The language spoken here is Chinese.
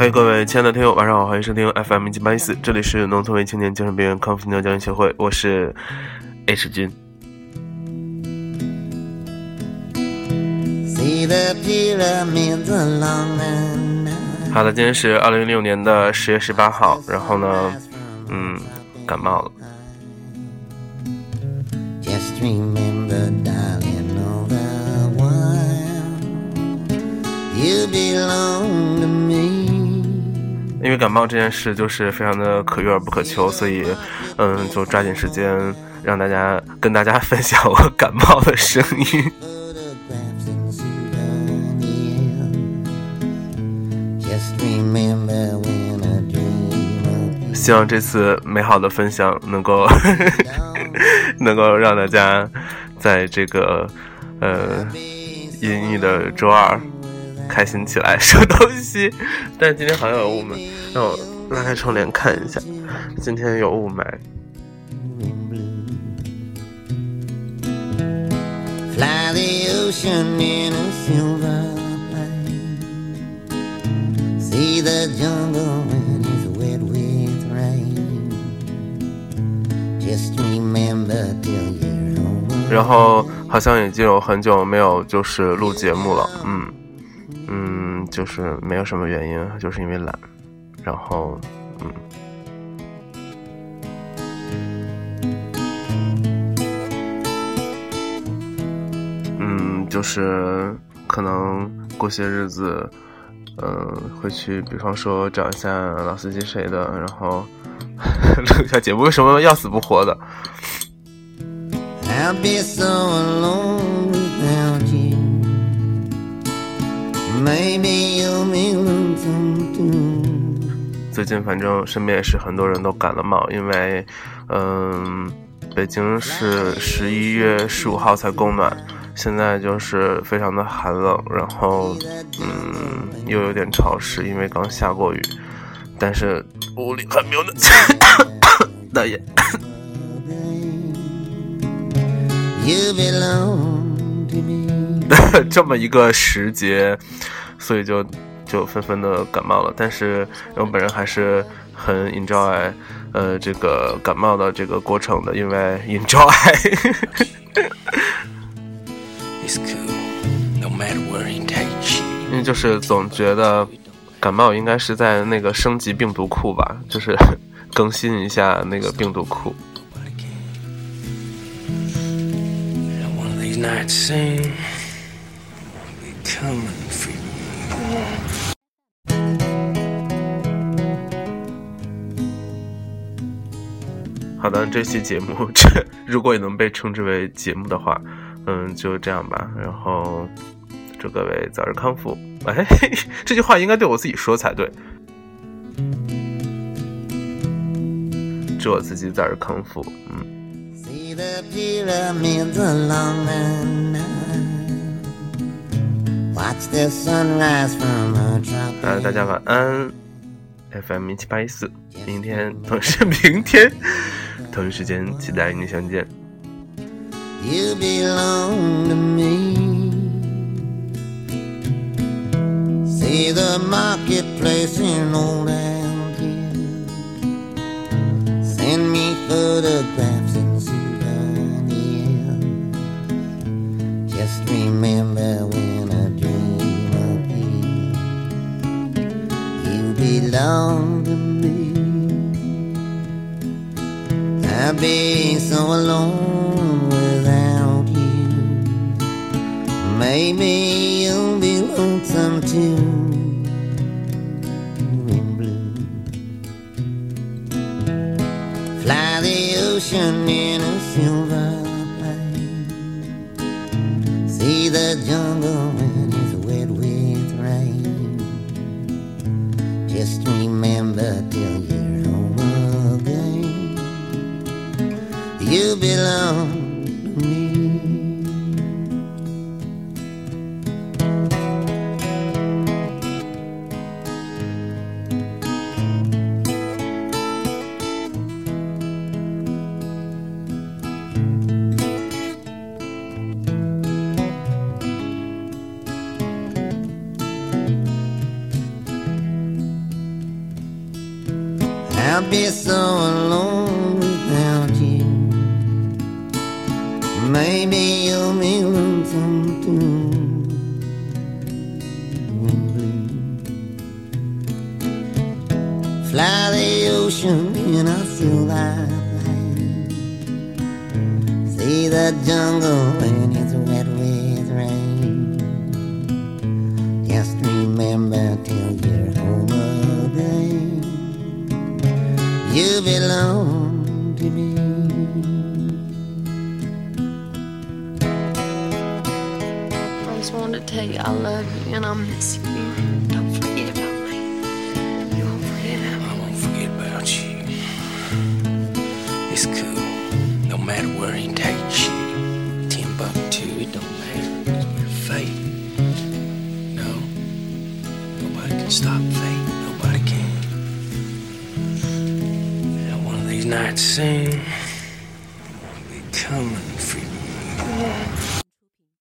嗨，各位亲爱的听友，晚上好，欢迎收听 FM 一七八一四，这里是农村为青年精神病院康复医疗教育协会，我是 H 君。好的，今天是二零一六年的十月十八号，然后呢，嗯，感冒了。因为感冒这件事就是非常的可遇而不可求，所以，嗯，就抓紧时间让大家跟大家 分享我感冒的声音。希望这次美好的分享能够 能够让大家在这个呃阴郁的周二。开心起来，收东西。但是今天好像有雾霾，让我拉开窗帘看一下。今天有雾霾。然后好像已经有很久没有就是录节目了，嗯。嗯就是没有什么原因，就是因为懒，然后，嗯，嗯，就是可能过些日子，嗯，会去，比方说找一下老司机谁的，然后录一下节目。为什么要死不活的？最近反正身边也是很多人都感了冒，因为，嗯，北京是十一月十五号才供暖，现在就是非常的寒冷，然后，嗯，又有点潮湿，因为刚下过雨，但是屋里还没有那也。这么一个时节，所以就就纷纷的感冒了。但是我本人还是很 enjoy，呃，这个感冒的这个过程的，因为 enjoy。因为就是总觉得感冒应该是在那个升级病毒库吧，就是更新一下那个病毒库。好的，这期节目，这如果也能被称之为节目的话，嗯，就这样吧。然后祝各位早日康复。哎，这句话应该对我自己说才对。祝我自己早日康复。嗯。好，大家晚安。FM 一七八一四，明天同是明天同一时间期待与你相见。belong to me. I'd be so alone without you. Maybe you'll be lonesome too. Fly the ocean in a silver plane. See the jungle You belong to me. I'll be so alone. Maybe you'll be lonesome too. Fly the ocean in a silver. See the jungle when it's wet with rain. Just remember till you're home again. You belong Um, I miss you. Don't forget about me. You won't forget about me. I won't forget about you. It's cool. No matter where he takes you. Timbuktu, it don't matter. Your fate. No. Nobody can stop fate. Nobody can. And one of these nights soon, gonna be coming.